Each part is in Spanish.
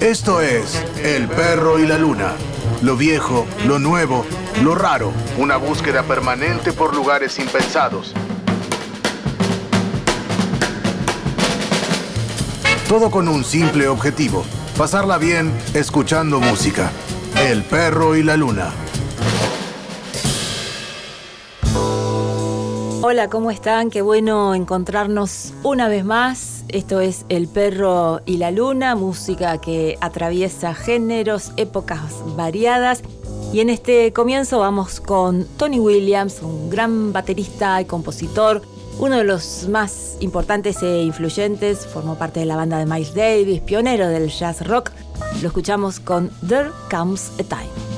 Esto es El perro y la luna. Lo viejo, lo nuevo, lo raro. Una búsqueda permanente por lugares impensados. Todo con un simple objetivo. Pasarla bien escuchando música. El perro y la luna. Hola, ¿cómo están? Qué bueno encontrarnos una vez más esto es El perro y la luna, música que atraviesa géneros, épocas variadas. Y en este comienzo vamos con Tony Williams, un gran baterista y compositor, uno de los más importantes e influyentes, formó parte de la banda de Miles Davis, pionero del jazz rock. Lo escuchamos con There Comes a Time.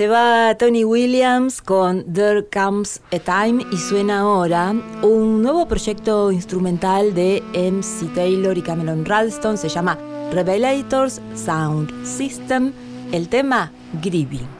Se va Tony Williams con There Comes a Time y suena ahora un nuevo proyecto instrumental de MC Taylor y Cameron Ralston. Se llama Revelators Sound System. El tema Grieving.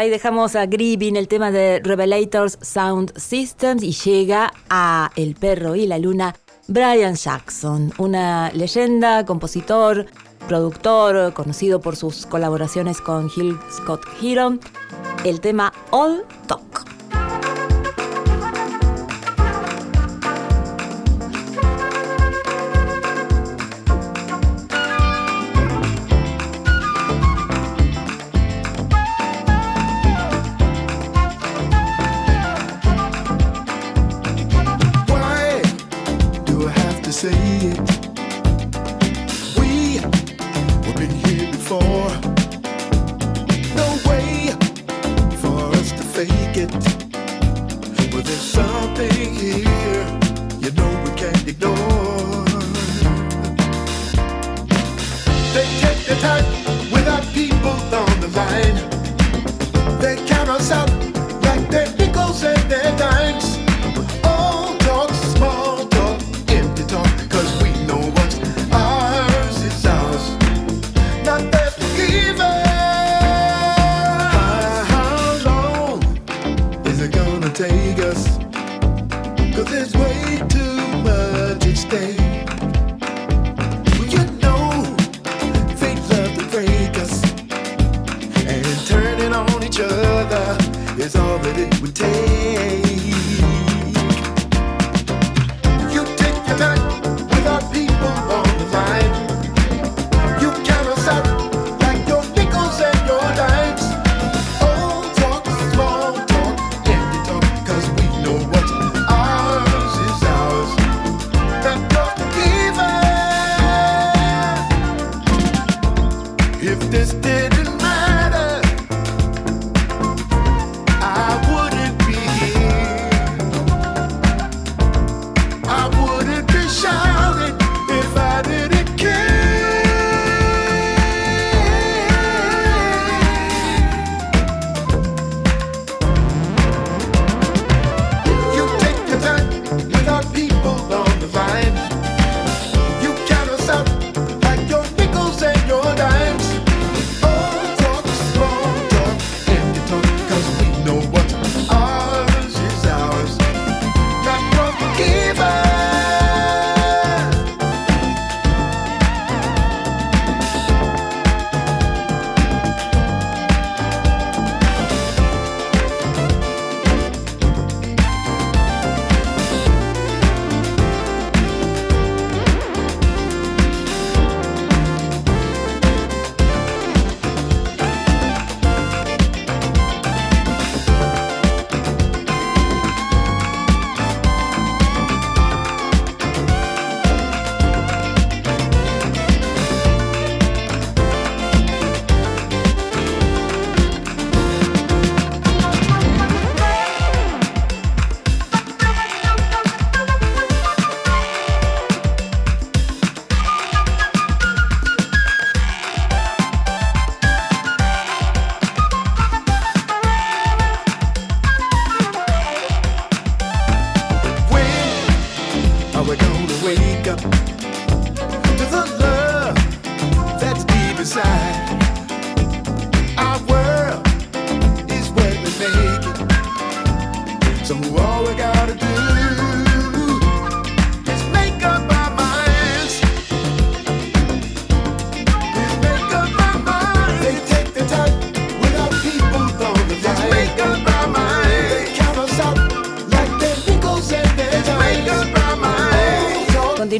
Ahí dejamos a Grieving, el tema de Revelators Sound Systems, y llega a El perro y la luna, Brian Jackson, una leyenda, compositor, productor, conocido por sus colaboraciones con Hill Scott Heron. El tema All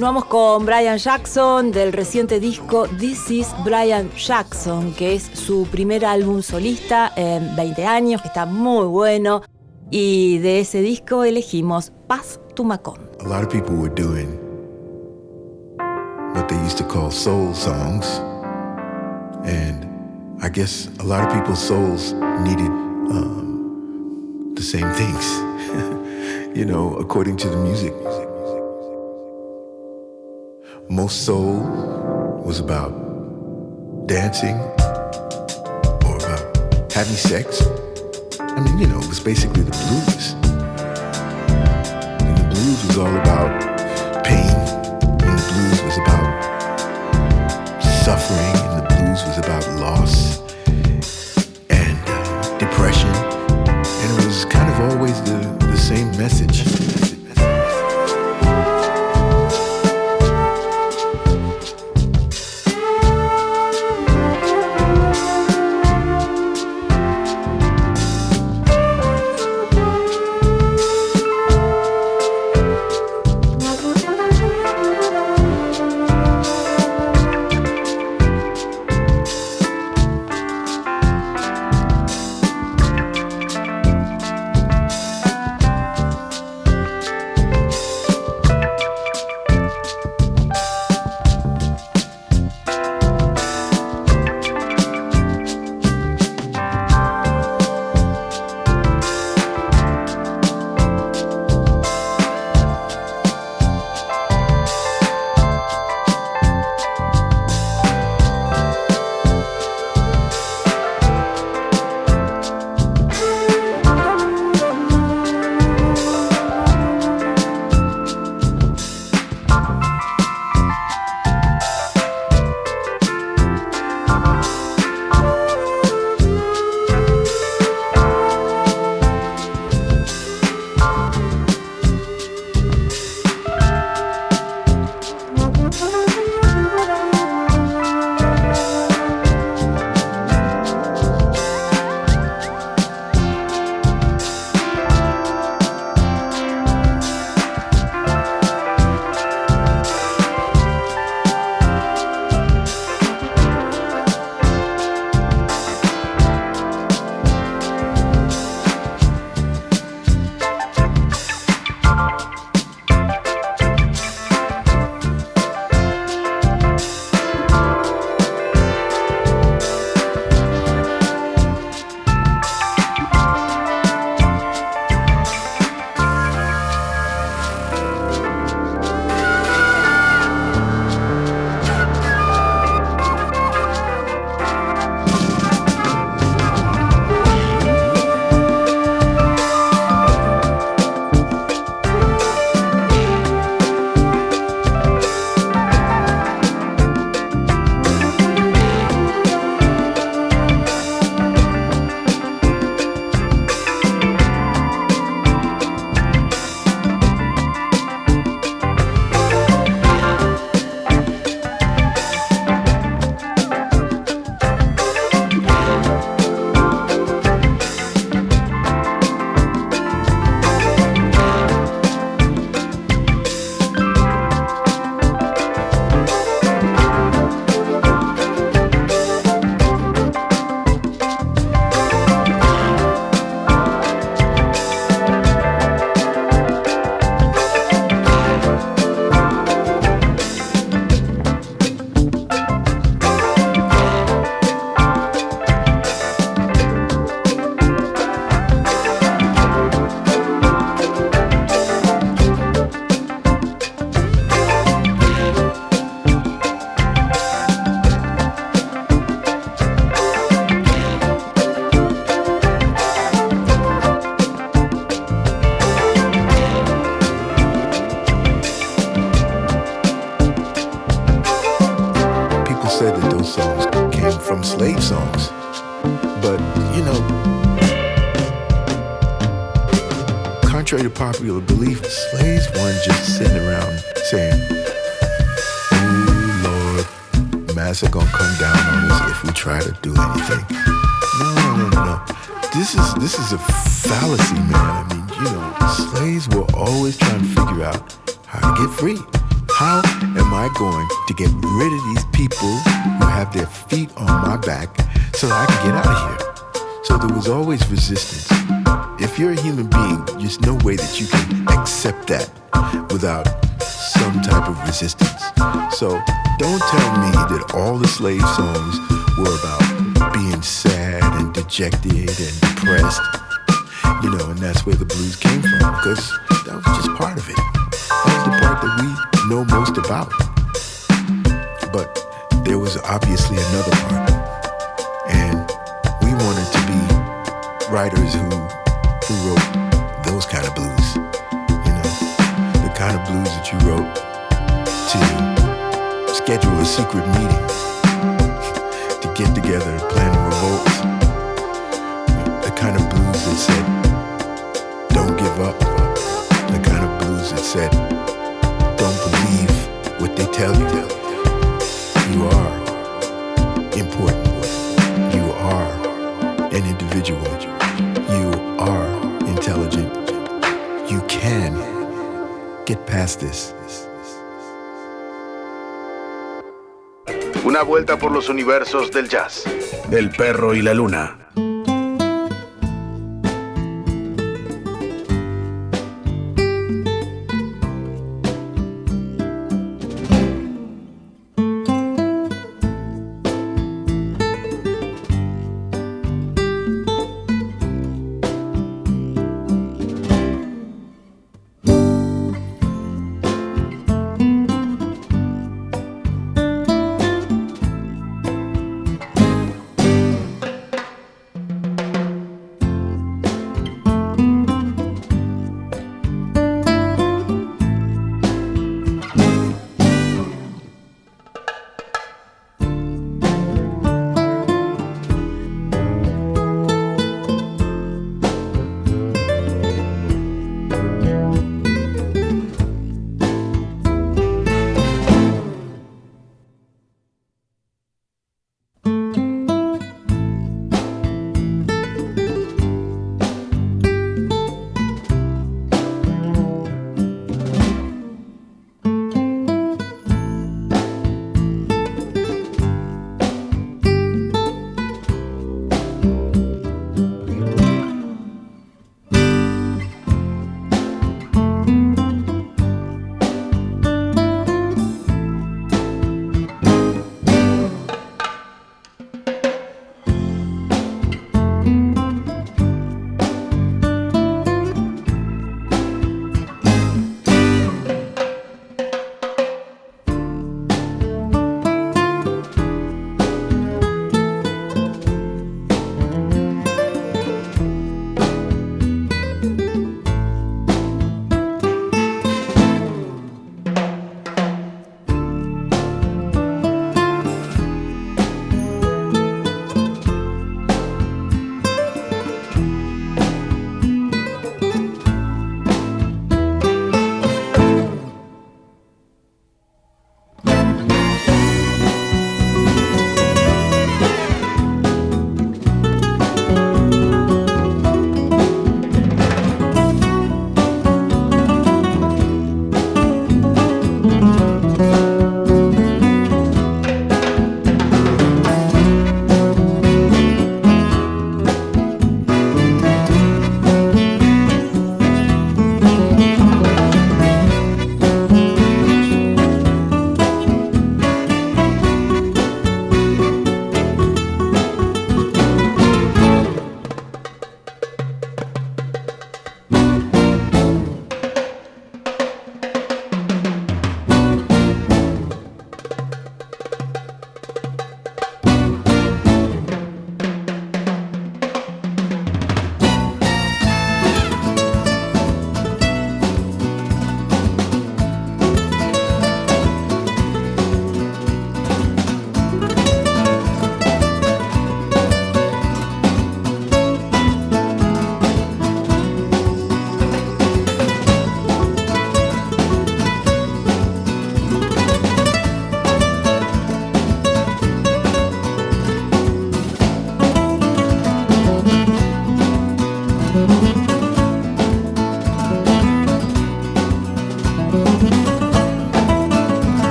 Continuamos con Brian Jackson del reciente disco This is Brian Jackson, que es su primer álbum solista en 20 años, que está muy bueno. Y de ese disco elegimos Paz Tumacón. A lot of people were doing what they used to call soul songs. And I guess a lot of people's souls needed um, the same things, you know, according to the music. Soul was about dancing or about having sex. I mean, you know, it was basically the blues. And the blues was all about This is a fallacy, man. I mean, you know, slaves were always trying to figure out how to get free. How am I going to get rid of these people who have their feet on my back so that I can get out of here? So there was always resistance. If you're a human being, there's no way that you can accept that without some type of resistance. So don't tell me that all the slave songs were about being sad and dejected and depressed. You know, and that's where the blues came from, because that was just part of it. That was the part that we know most about. But there was obviously another part. And we wanted to be writers who, who wrote those kind of blues. You know, the kind of blues that you wrote to schedule a secret meeting, to get together and plan a revolt. Said, don't give up. The kind of blues that said, don't believe what they tell you. You are important. You are an individual. You are intelligent. You can get past this. Una vuelta por los universos del jazz. El perro y la luna.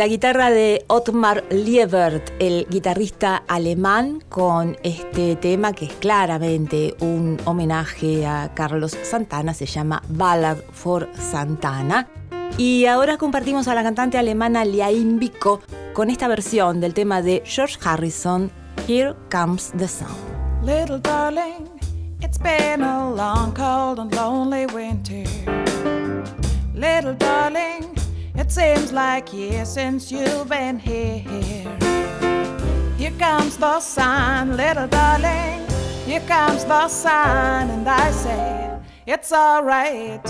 La guitarra de Otmar Liebert, el guitarrista alemán, con este tema que es claramente un homenaje a Carlos Santana, se llama Ballad for Santana. Y ahora compartimos a la cantante alemana Liaim Biko con esta versión del tema de George Harrison, Here Comes the Sun. Little darling, it's been a long, cold and lonely winter. Little darling, seems like years since you've been here. Here comes the sun, little darling. Here comes the sun, and I say it's alright.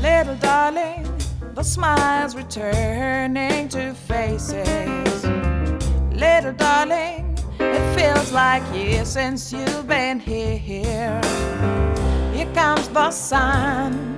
Little darling, the smiles returning to faces. Little darling, it feels like years since you've been here. Here comes the sun.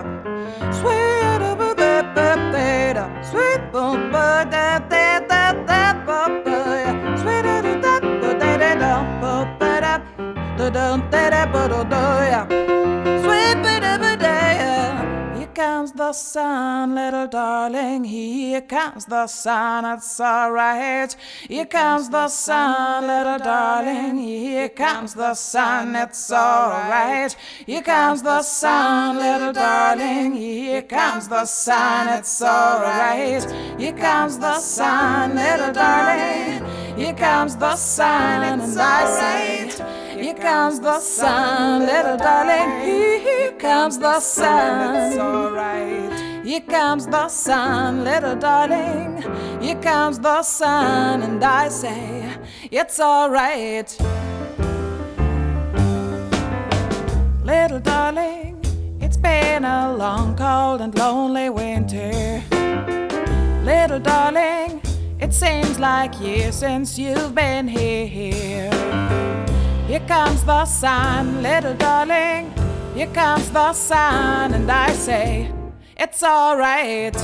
Here comes the sun, it's alright. Here comes the sun, little darling. Here comes the sun, it's alright. Here comes the sun, little darling. Here comes the sun, it's alright. Here comes the sun, little darling. Here comes the sun, and I say. Here comes the sun, little darling. Here comes the sun. It's alright. Here comes the sun, little darling. Here comes the sun, and I say, it's alright. Little darling, it's been a long, cold, and lonely winter. Little darling, it seems like years since you've been here. Here comes the sun, little darling. Here comes the sun, and I say, it's alright.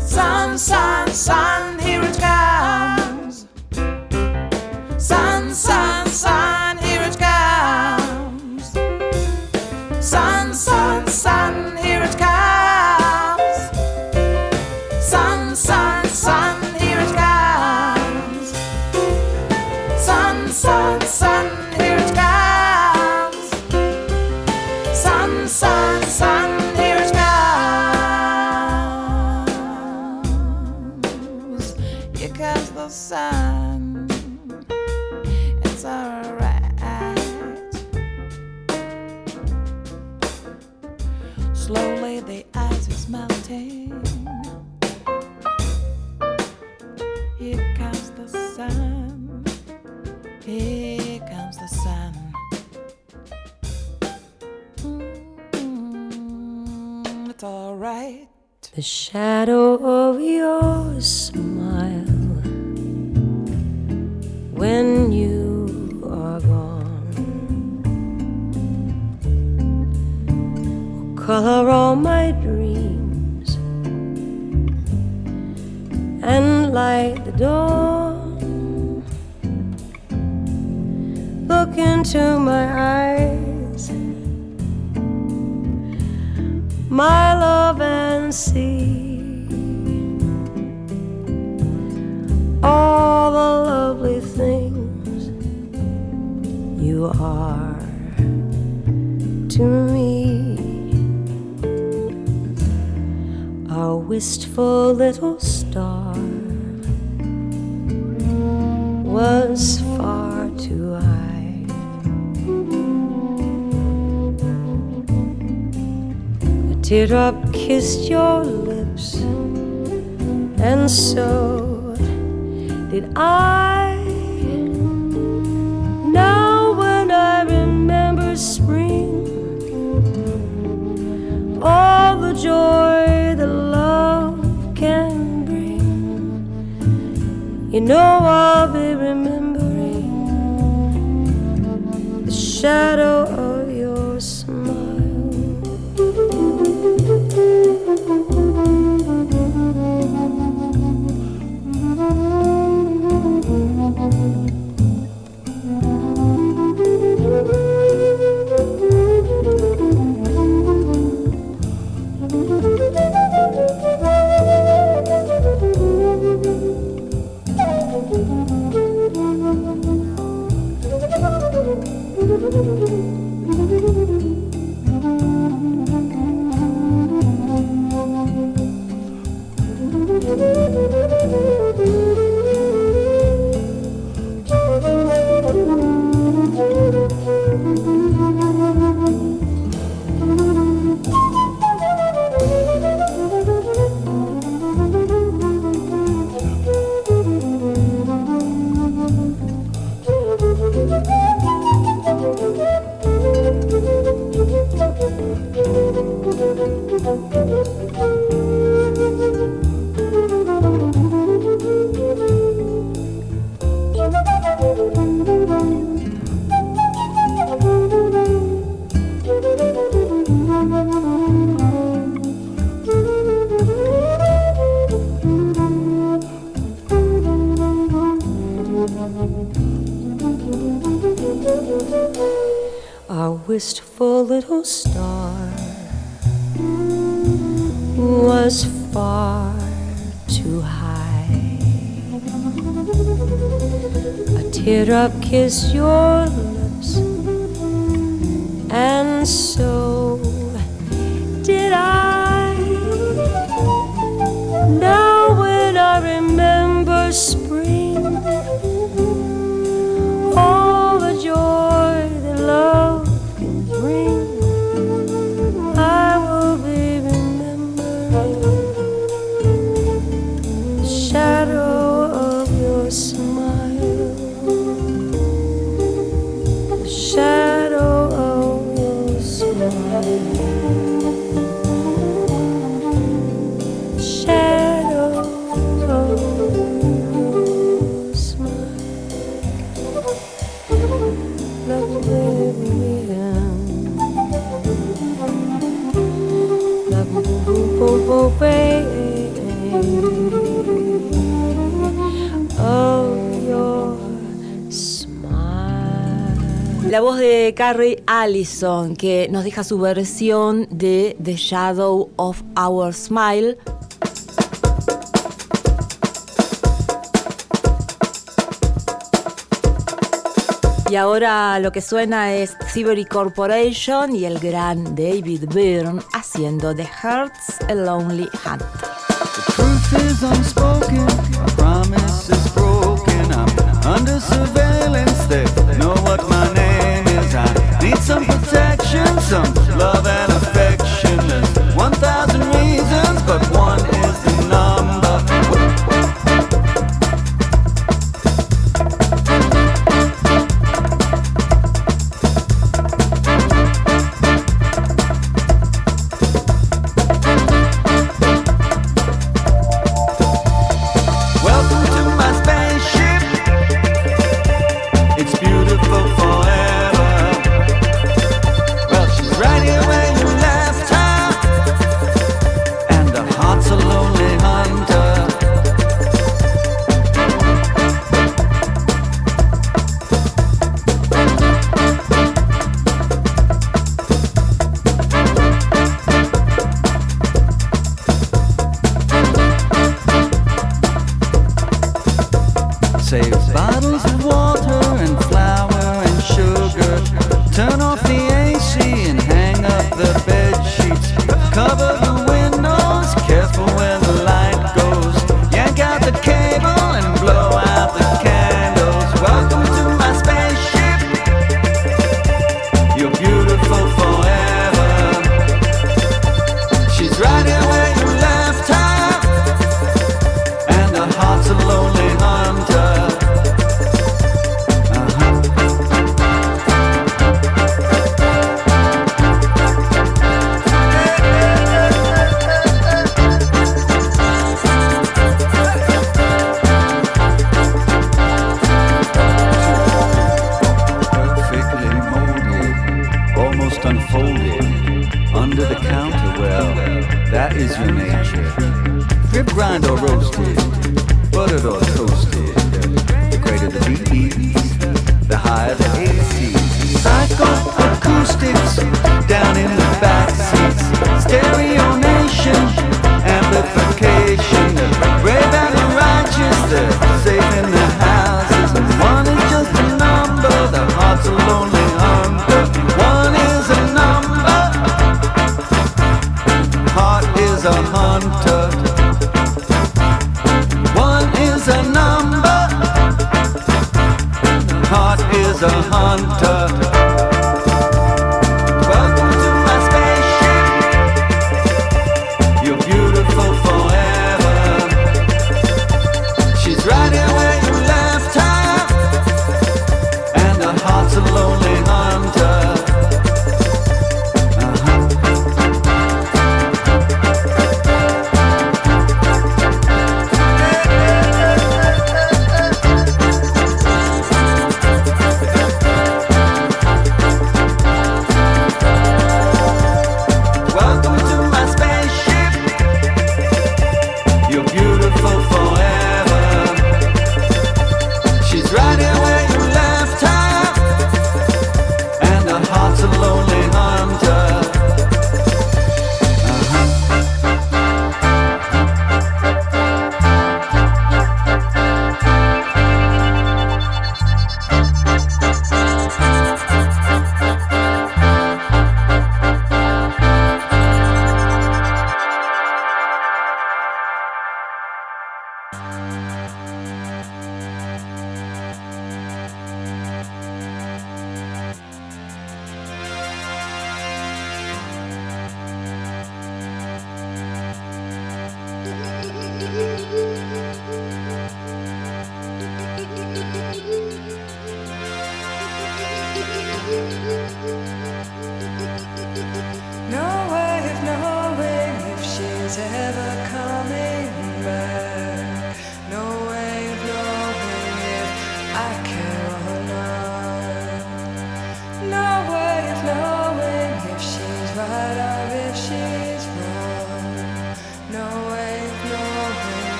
Sun, sun, sun, here it comes. Alright. The shadow of your smile when you are gone. Will color all my dreams and light the dawn. Look into my eyes, my love and see all the lovely things you are to me. Our wistful little star was far too high. A teardrop kissed your lips, and so did I. Now, when I remember spring, all the joy that love can bring. You know I'll be remembering the shadow La voz de Carrie Allison, que nos deja su versión de The Shadow of Our Smile. Y ahora lo que suena es Thievery Corporation y el gran David Byrne haciendo The Heart's a Lonely Hunt. Is unspoken,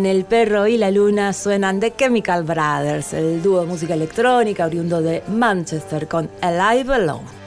con El perro y la luna suenan The Chemical Brothers, el dúo de música electrónica oriundo de Manchester con Alive Alone.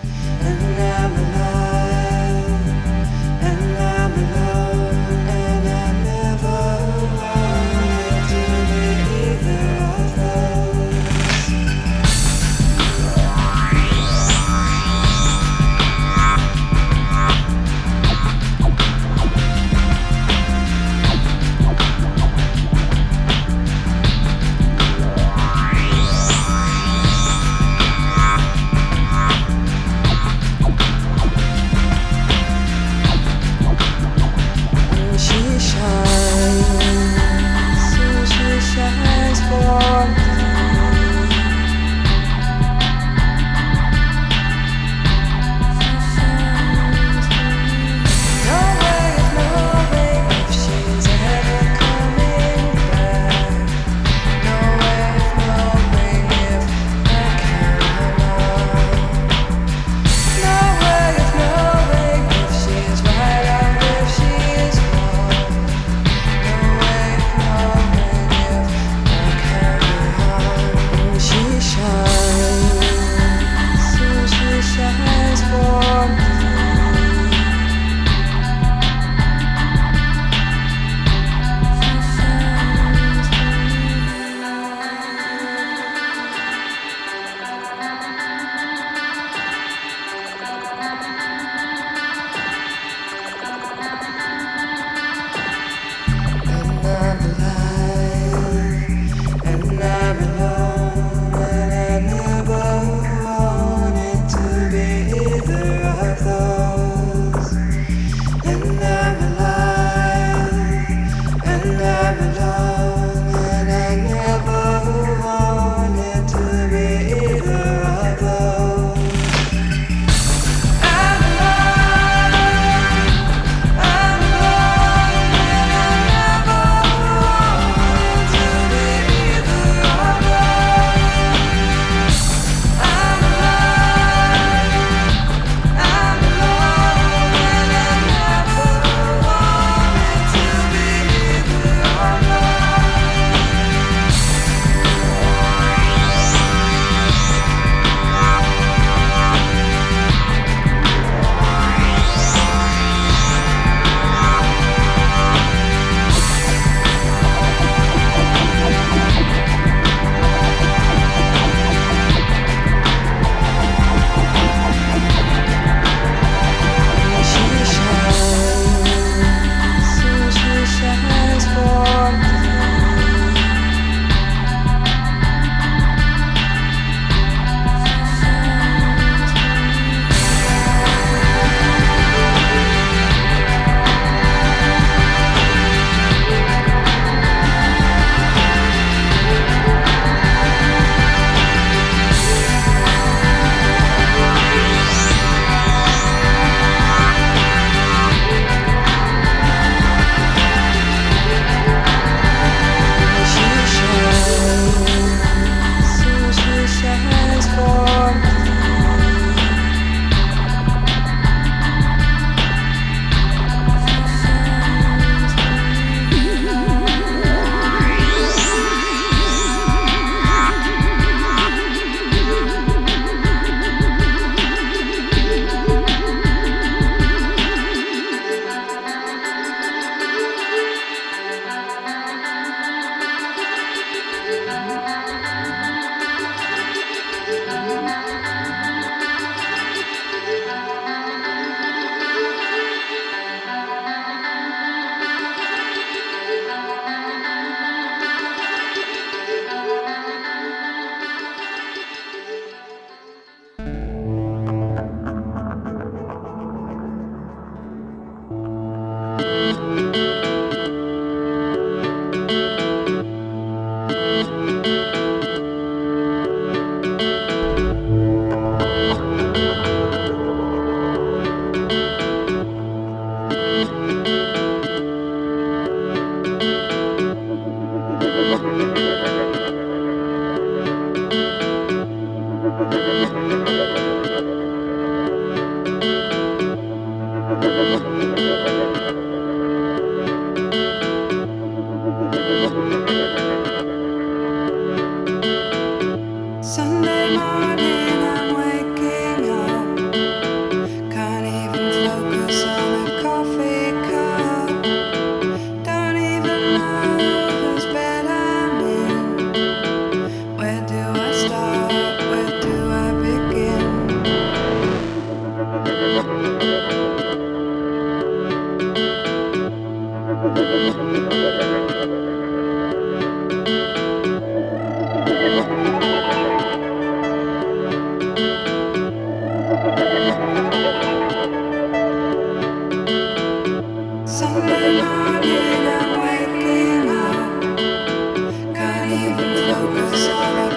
focus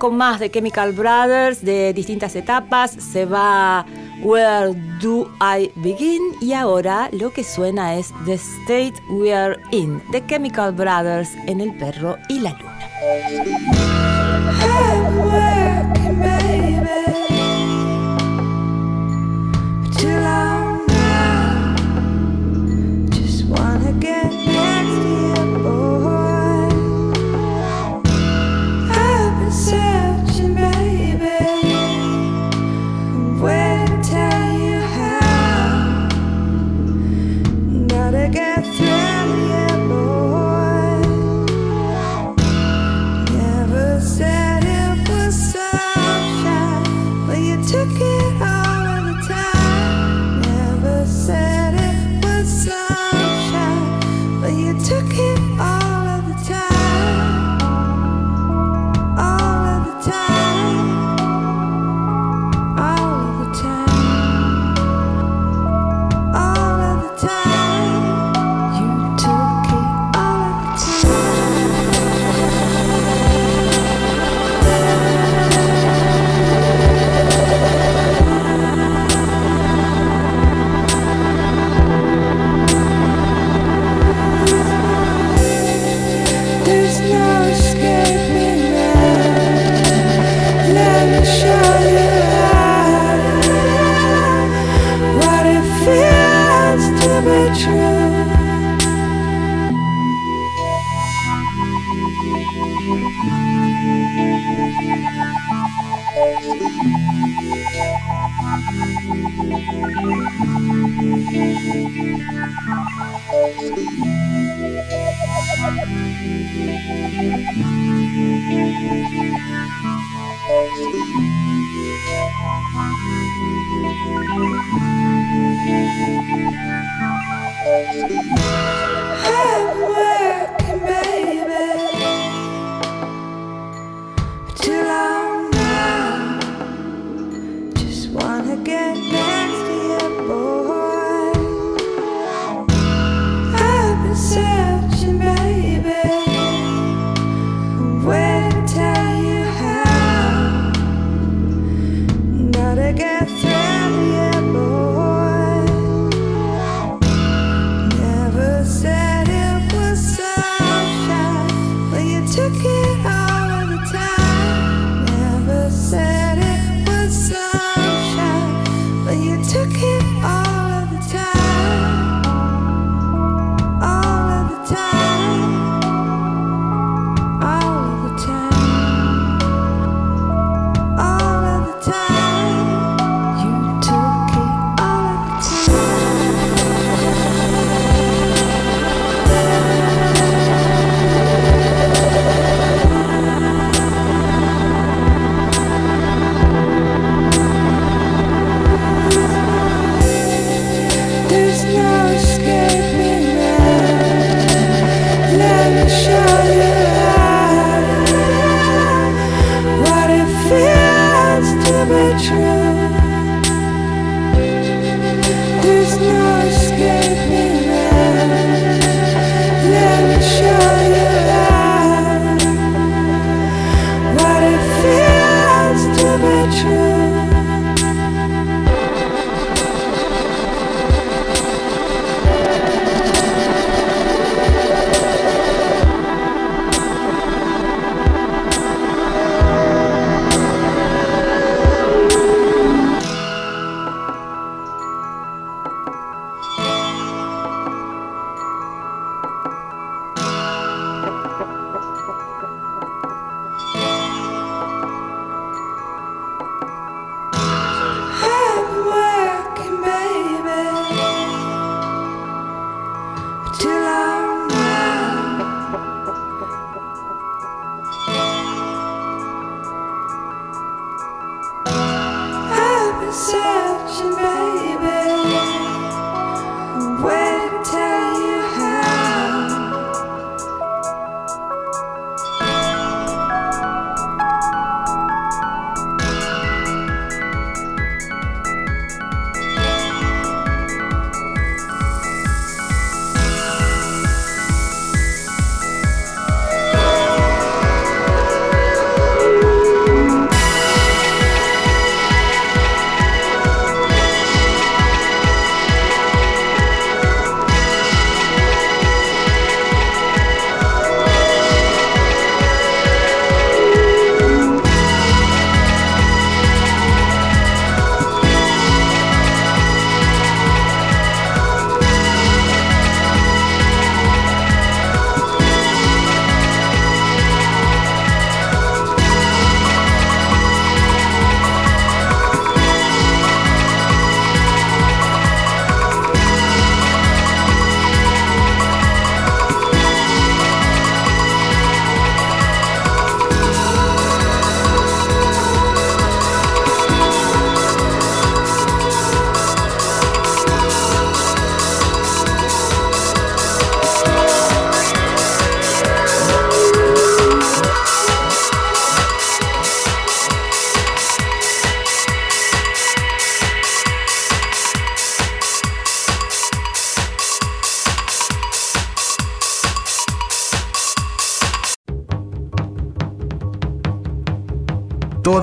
con más de Chemical Brothers de distintas etapas. Se va Where Do I Begin? Y ahora lo que suena es The State We Are In de Chemical Brothers en El Perro y la Luna.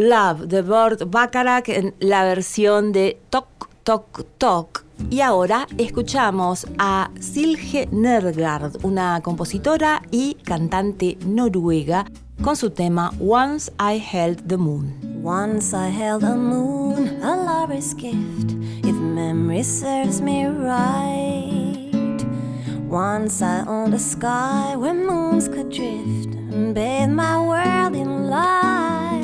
Love de Burt Bacharach en la versión de Tok Tok Tok. Y ahora escuchamos a Silje Nergard, una compositora y cantante noruega, con su tema Once I Held the Moon. Once I held a moon, a lover's gift, if memory serves me right. Once I owned a sky where moons could drift and bathe my world in light.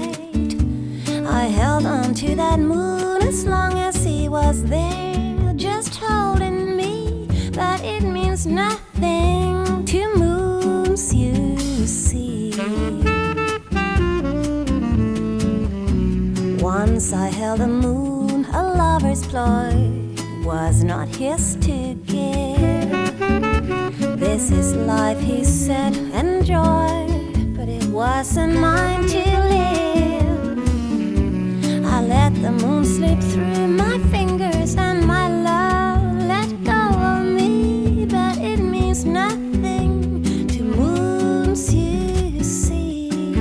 I held on to that moon as long as he was there, just holding me, but it means nothing to moons you see. Once I held a moon, a lover's ploy was not his to give. This is life, he said, enjoy, but it wasn't mine to live let the moon slip through my fingers and my love let go of me, but it means nothing to moons you see.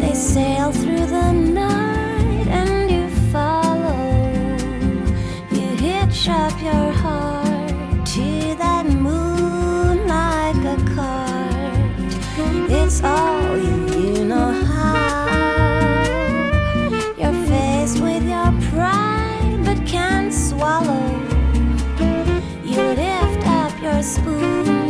They sail through the night and you follow, you hitch up your heart to that moon like a cart. It's all. Swallow. You lift up your spoon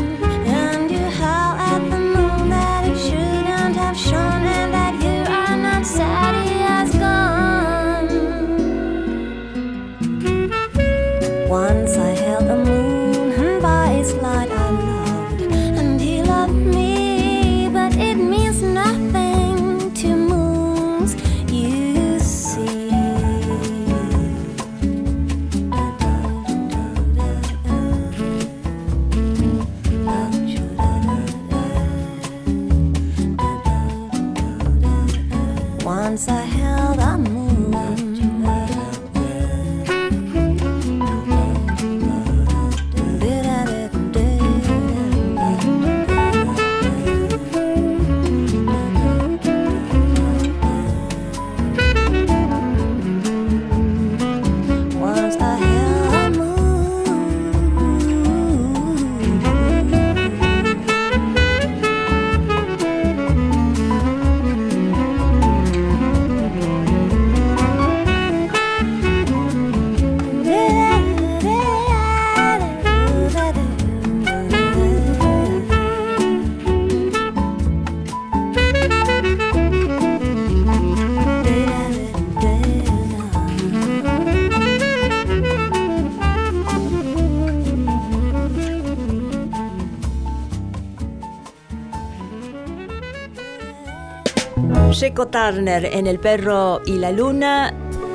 Checo Turner en El Perro y la Luna.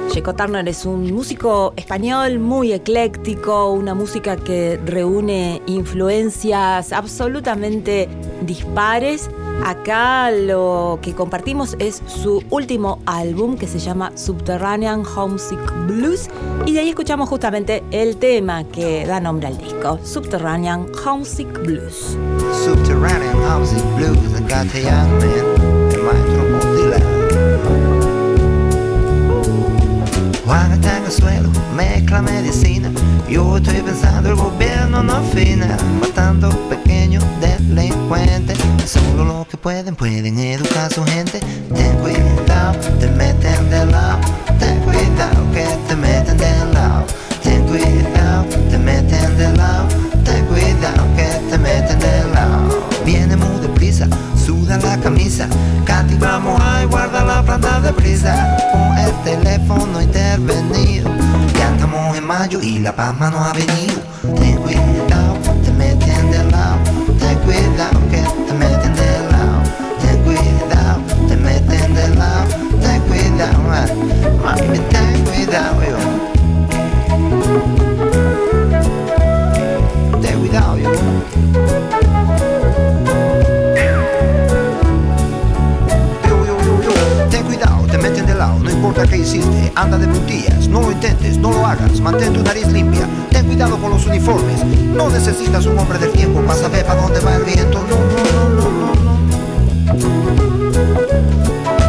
Checo Turner es un músico español muy ecléctico, una música que reúne influencias absolutamente dispares. Acá lo que compartimos es su último álbum que se llama Subterranean Homesick Blues y de ahí escuchamos justamente el tema que da nombre al disco, Subterranean Homesick Blues. Subterranean housing blues I got young Está en el suelo, mezcla medicina. Yo estoy pensando el gobierno no afina. Matando pequeños delincuentes. Solo los que pueden, pueden educar a su gente. Ten cuidado, te meten de lado. Ten cuidado que te meten de lado. Ten cuidado, te meten de lado. Ten cuidado te meten de lado Viene muy deprisa, suda la camisa. Katy vamos a guarda la planta de prisa. Con el teléfono intervenido. Ya estamos en mayo y la palma no ha venido. Ten cuidado, te meten de lado. Ten cuidado que te meten de lado. Ten cuidado, te meten de lado. Ten cuidado, mami, ten cuidado anda de puntillas, no lo intentes, no lo hagas, mantén tu nariz limpia, ten cuidado con los uniformes, no necesitas un hombre del tiempo para saber para dónde va el viento, no, no, no,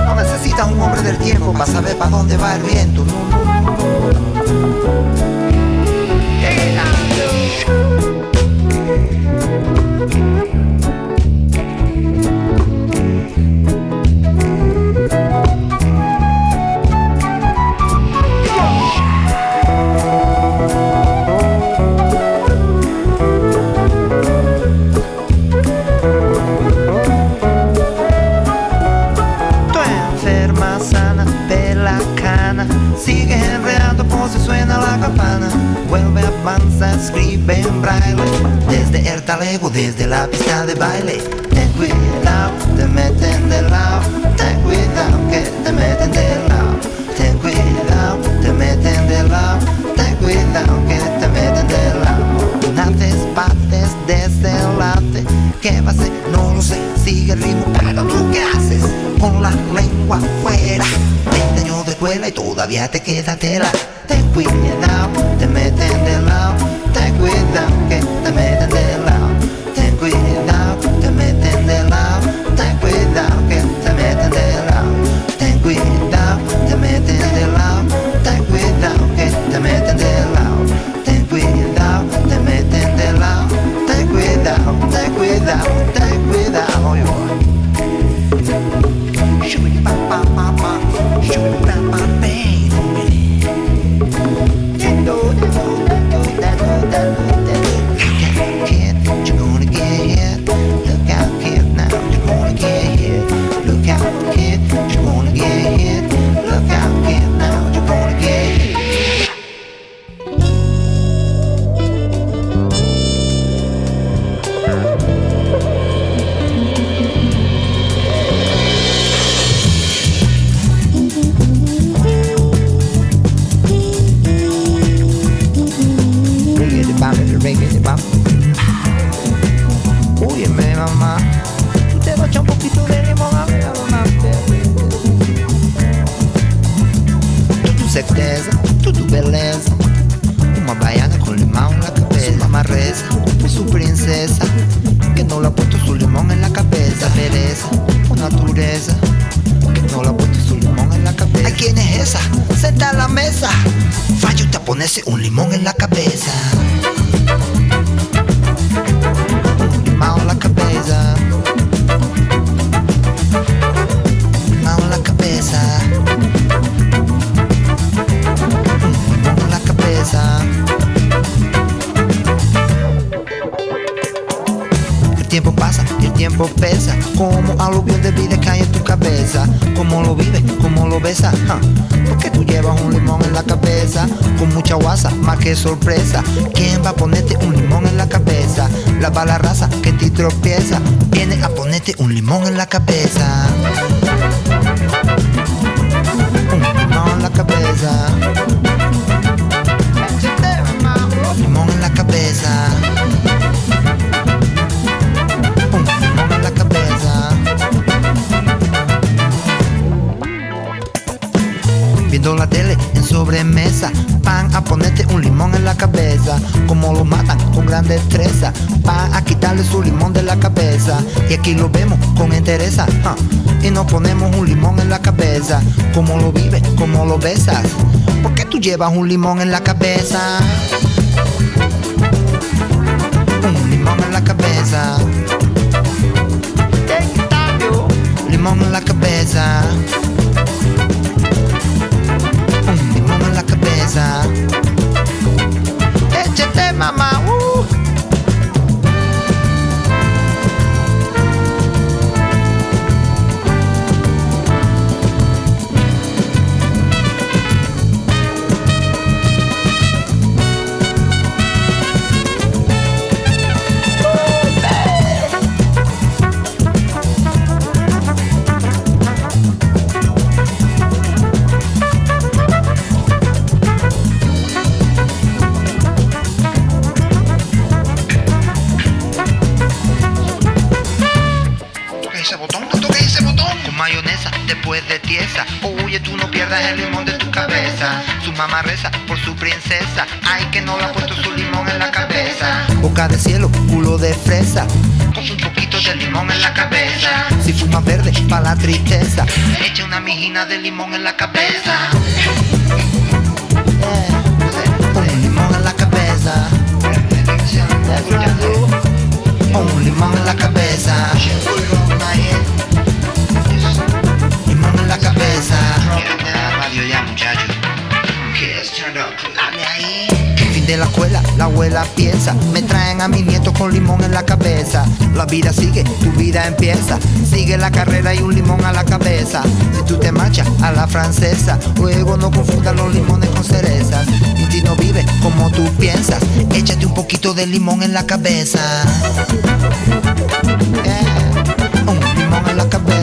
no, necesitas un hombre del tiempo para saber para dónde va el viento, no, El talego, desde la pista de baile. Ten cuidado, te meten de lado. Ten cuidado que te meten de lado. Ten cuidado, te meten de lado. Ten cuidado que te meten de lado. Naces, paces, desenlace ¿Qué va a ser? No lo sé. Sigue el ritmo, pero tú qué haces Con la lengua afuera. 20 años de escuela y todavía te queda tela. Ten cuidado, te meten de lado. Bam, llevas un limón en la cabeza? De tiesa. Tú no pierdas el limón de tu cabeza. Su mamá reza por su princesa. Ay, que no le ha puesto su limón en la cabeza. Boca de cielo, culo de fresa. Con un poquito de limón en la cabeza. Si fumas verde, pa' la tristeza. Echa una mijina de limón en la cabeza. Un limón en la cabeza. Un limón en la cabeza. Fin de la escuela, la abuela piensa. Me traen a mi nieto con limón en la cabeza. La vida sigue, tu vida empieza. Sigue la carrera y un limón a la cabeza. Si tú te marchas a la francesa, luego no confundas los limones con cerezas. Y si no vives como tú piensas, échate un poquito de limón en la cabeza. Yeah. Un limón en la cabeza.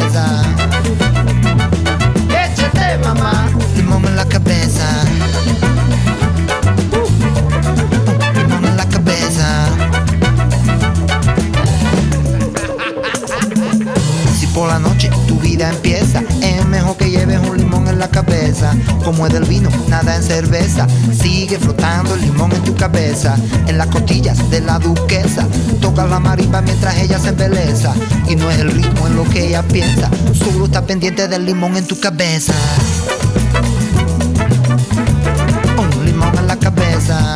Por la noche tu vida empieza, es mejor que lleves un limón en la cabeza. Como es del vino, nada en cerveza. Sigue flotando el limón en tu cabeza. En las costillas de la duquesa. Toca la marimba mientras ella se embeleza. Y no es el ritmo en lo que ella piensa. Solo está pendiente del limón en tu cabeza. Un limón en la cabeza.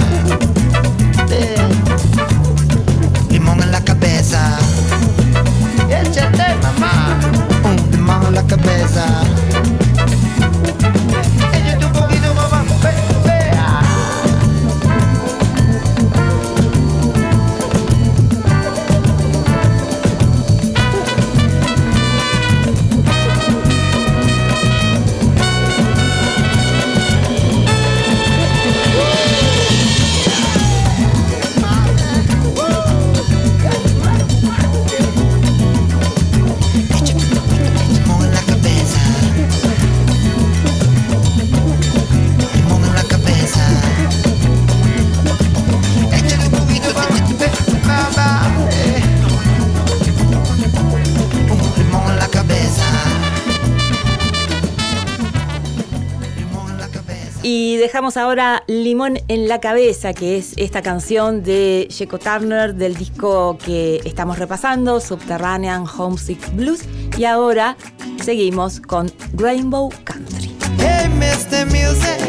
Dejamos ahora Limón en la cabeza, que es esta canción de Sheco Turner del disco que estamos repasando, Subterranean Homesick Blues. Y ahora seguimos con Rainbow Country. Hey, Mr. Music,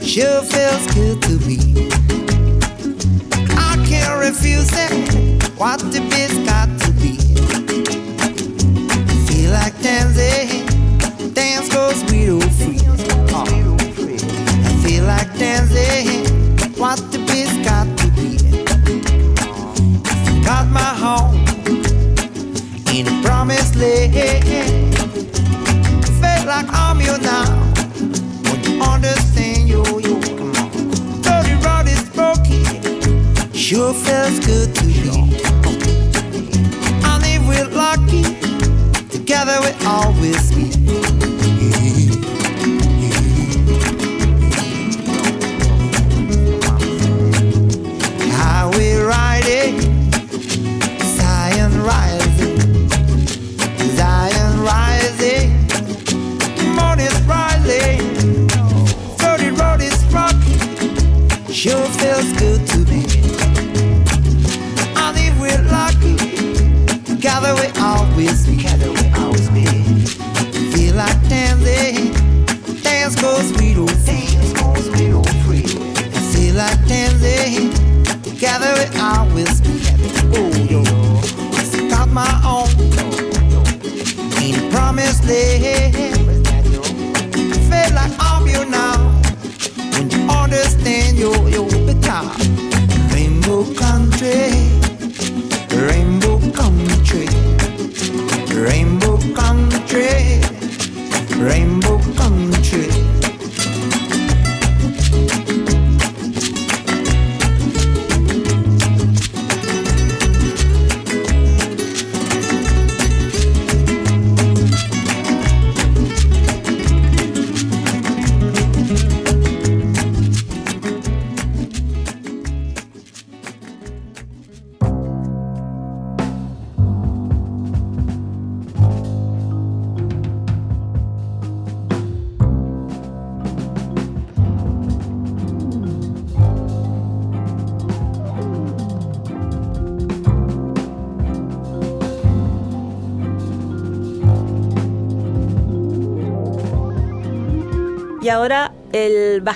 sure feels good to me. I can't refuse it. What the beat's got to be. Feel like dancing, dance goes real free. I like dancing. What the beat's got to be. Got my home in a promised land. Feel like I'm you now. When you understand you, you come on. Dirty road is broken. Sure feels good to me. And if we're lucky, together we'll always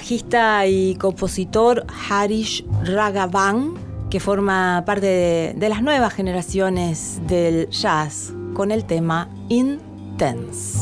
bajista y compositor Harish Raghavan, que forma parte de las nuevas generaciones del jazz, con el tema Intense.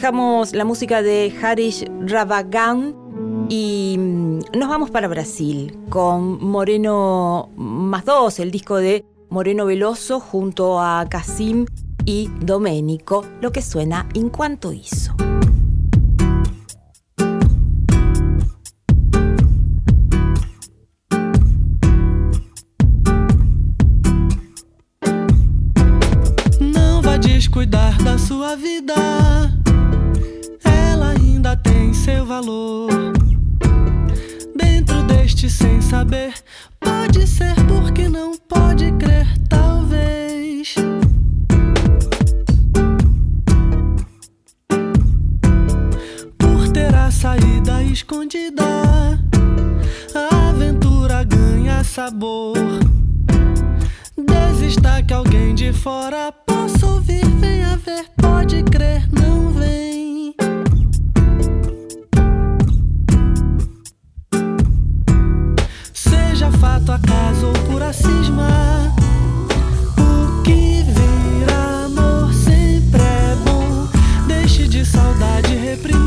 Dejamos la música de Harish Ravagan y mm, nos vamos para Brasil con Moreno más dos, el disco de Moreno Veloso junto a Casim y Domenico, lo que suena en cuanto hizo. Não vá descuidar da sua vida. Seu valor. Dentro deste sem saber, pode ser porque não pode crer, talvez. Por ter a saída escondida, a aventura ganha sabor. Desista que alguém de fora possa ouvir, venha ver, pode crer, não vem. Fato, acaso ou pura cisma. O que vira amor sempre é bom. Deixe de saudade reprimida.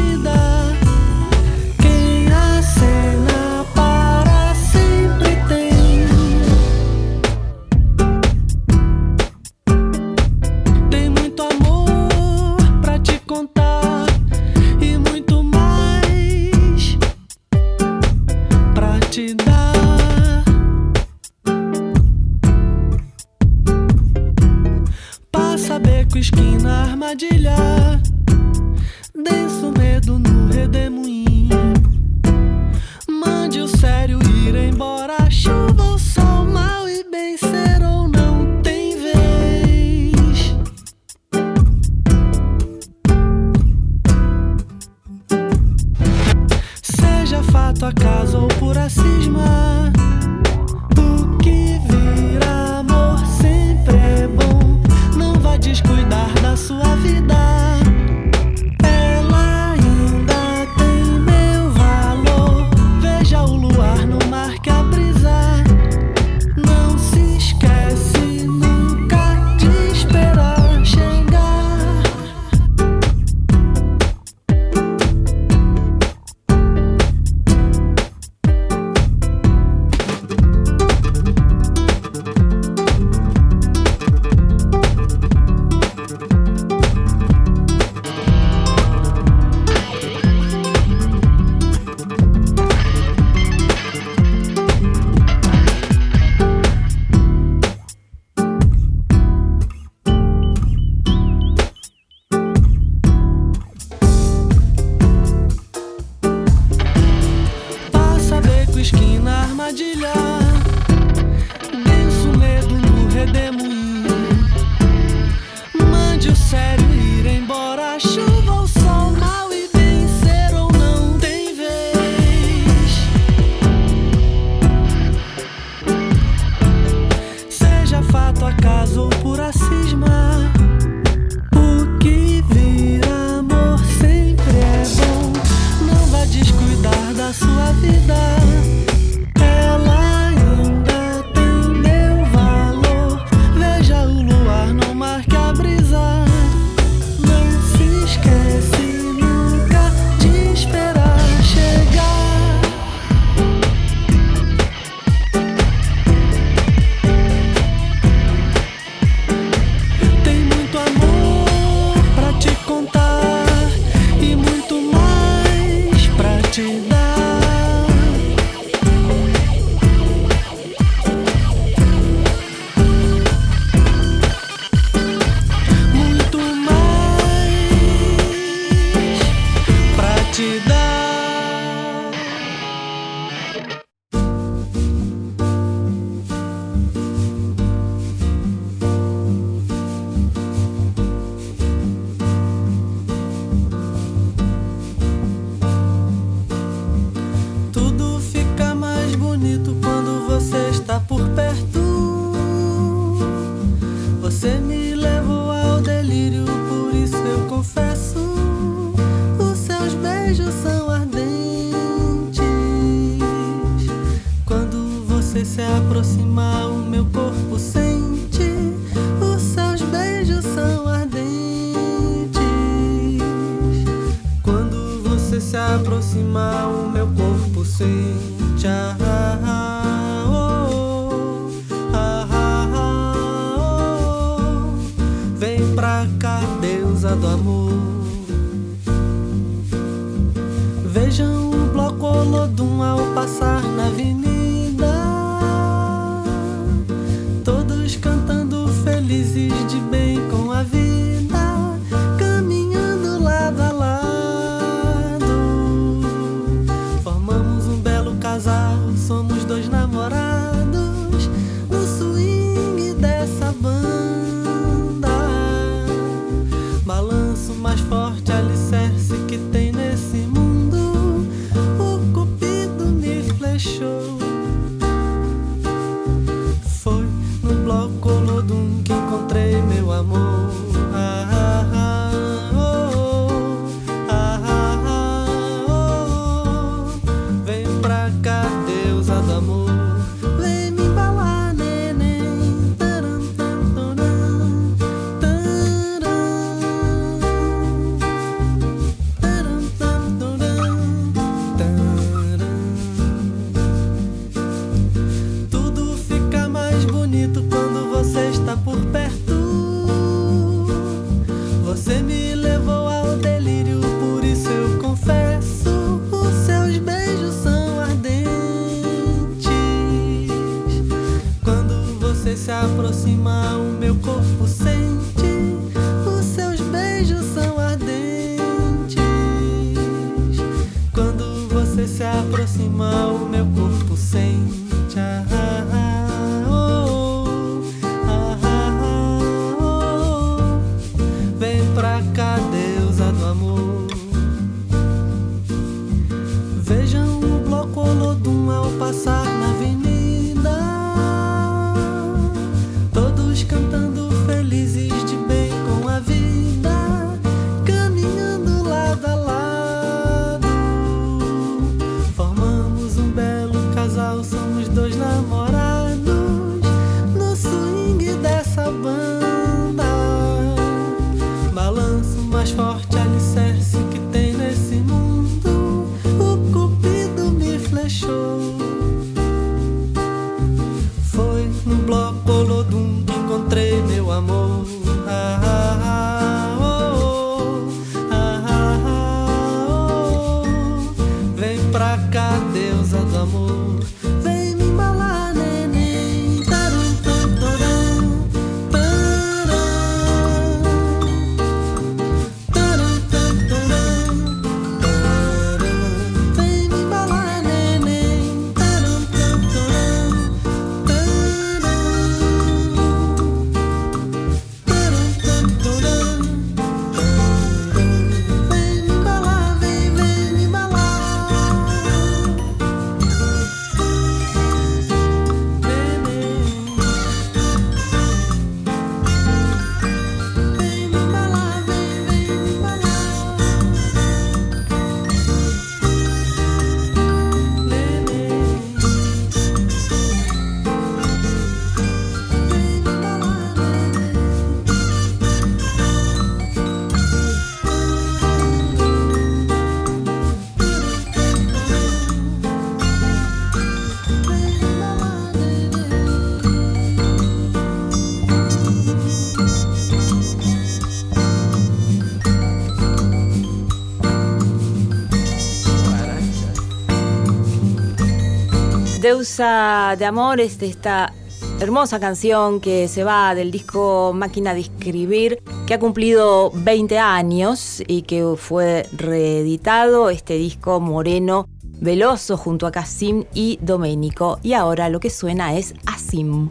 Deusa de Amores de esta hermosa canción que se va del disco Máquina de Escribir, que ha cumplido 20 años y que fue reeditado, este disco Moreno Veloso junto a Casim y Doménico. Y ahora lo que suena es Asim.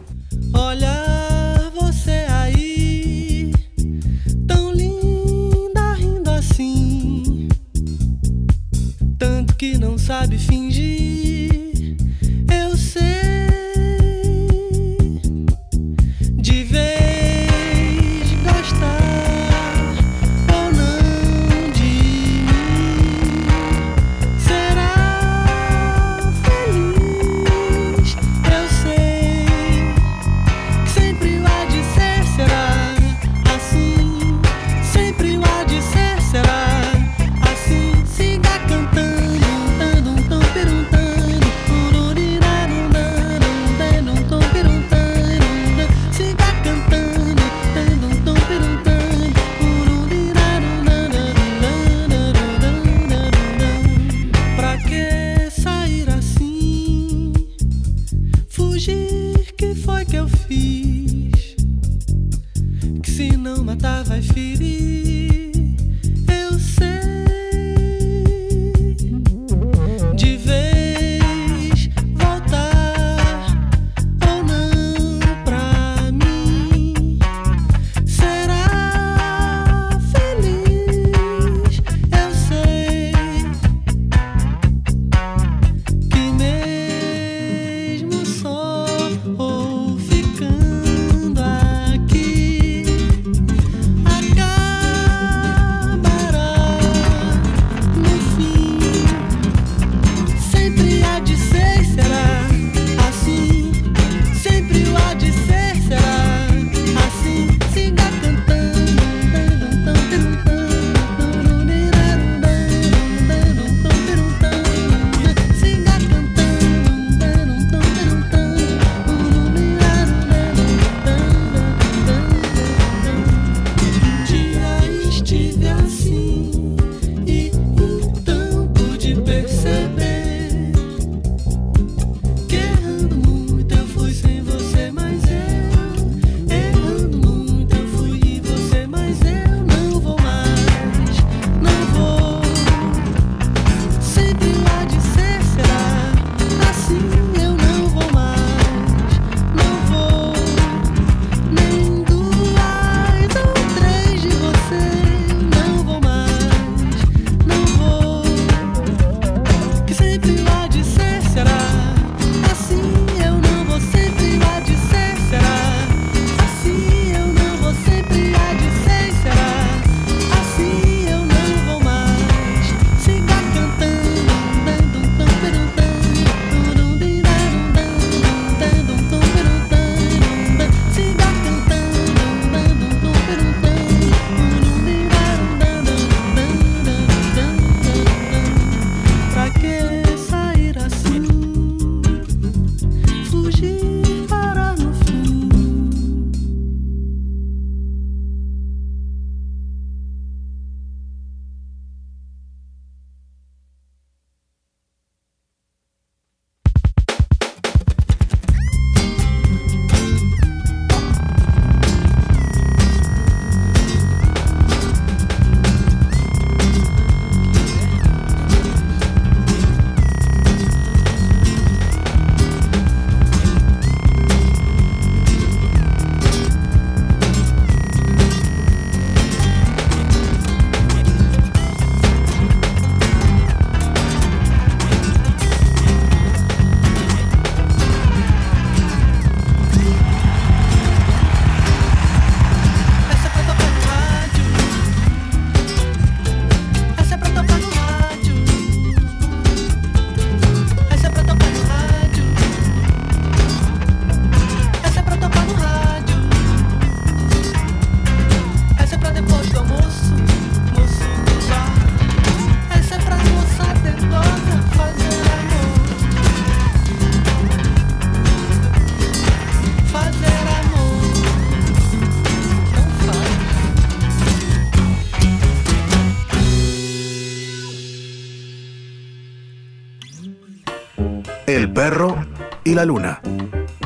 la luna.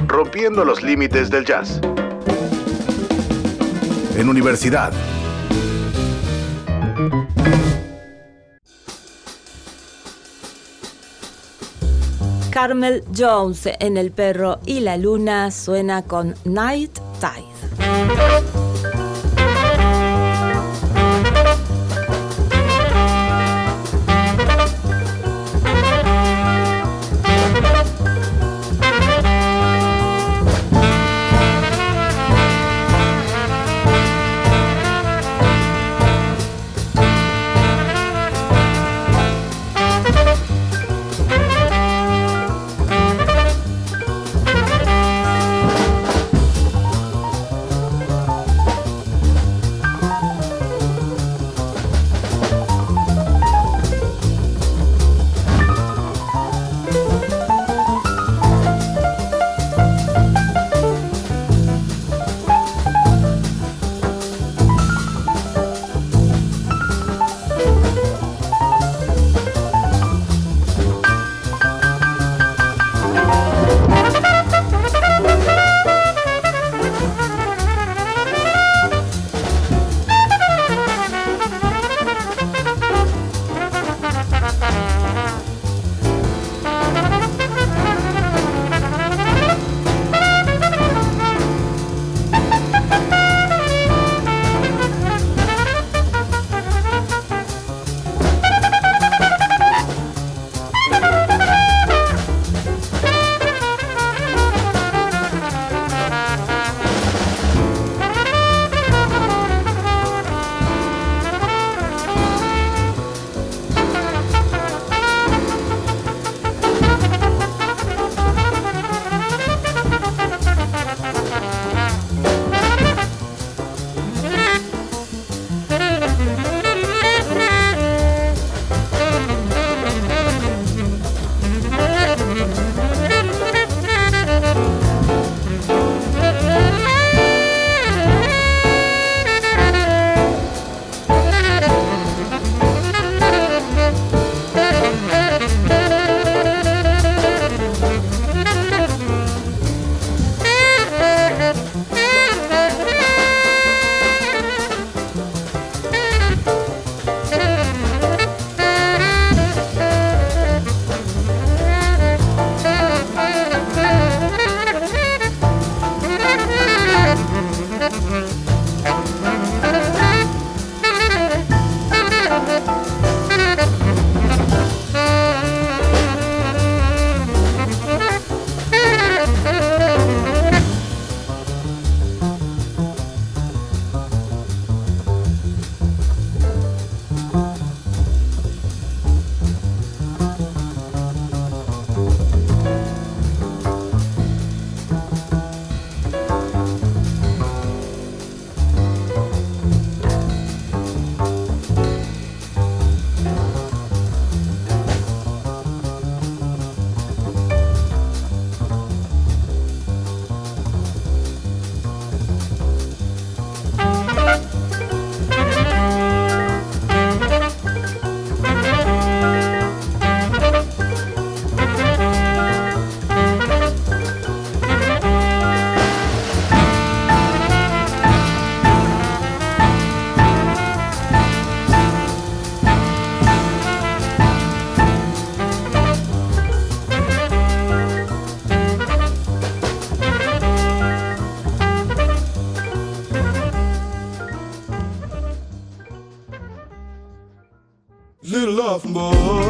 Rompiendo los límites del jazz. En universidad. Carmel Jones en El perro y la luna suena con Night more.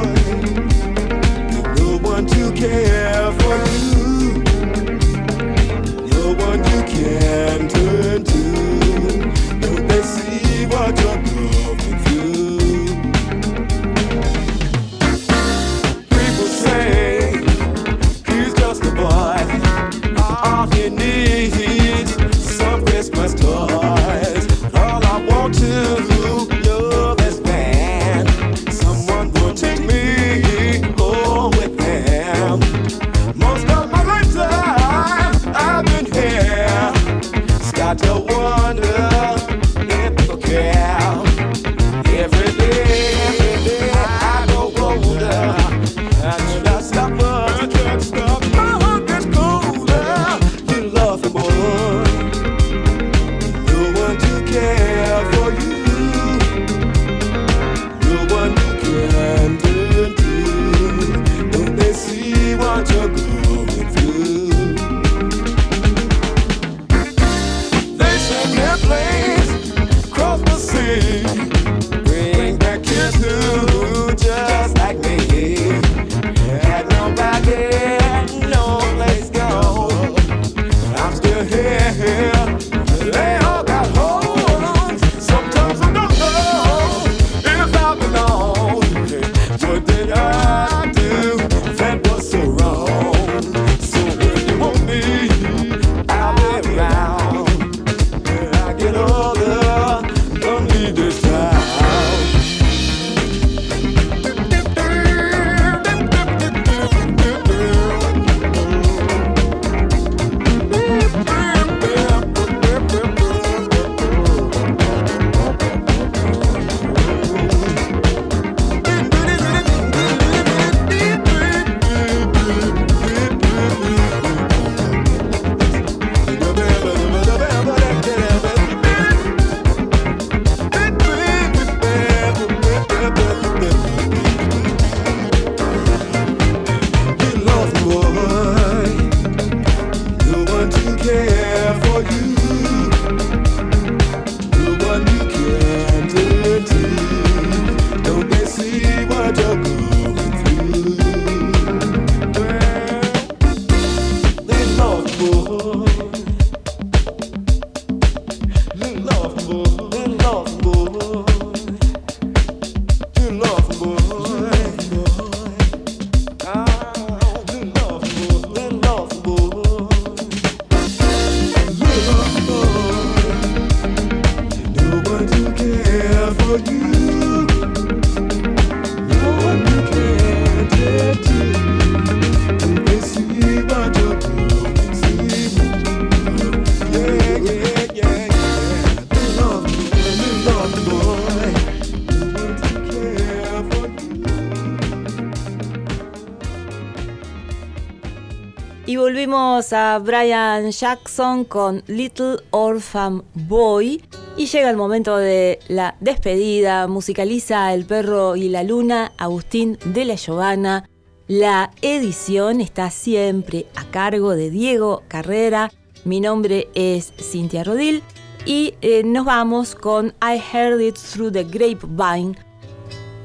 Tuvimos a Brian Jackson con Little Orphan Boy y llega el momento de la despedida. Musicaliza El perro y la luna, Agustín de la Giovana. La edición está siempre a cargo de Diego Carrera. Mi nombre es Cintia Rodil y eh, nos vamos con I Heard It Through the Grapevine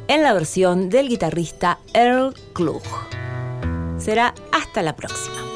en la versión del guitarrista Earl Klug. Será hasta la próxima.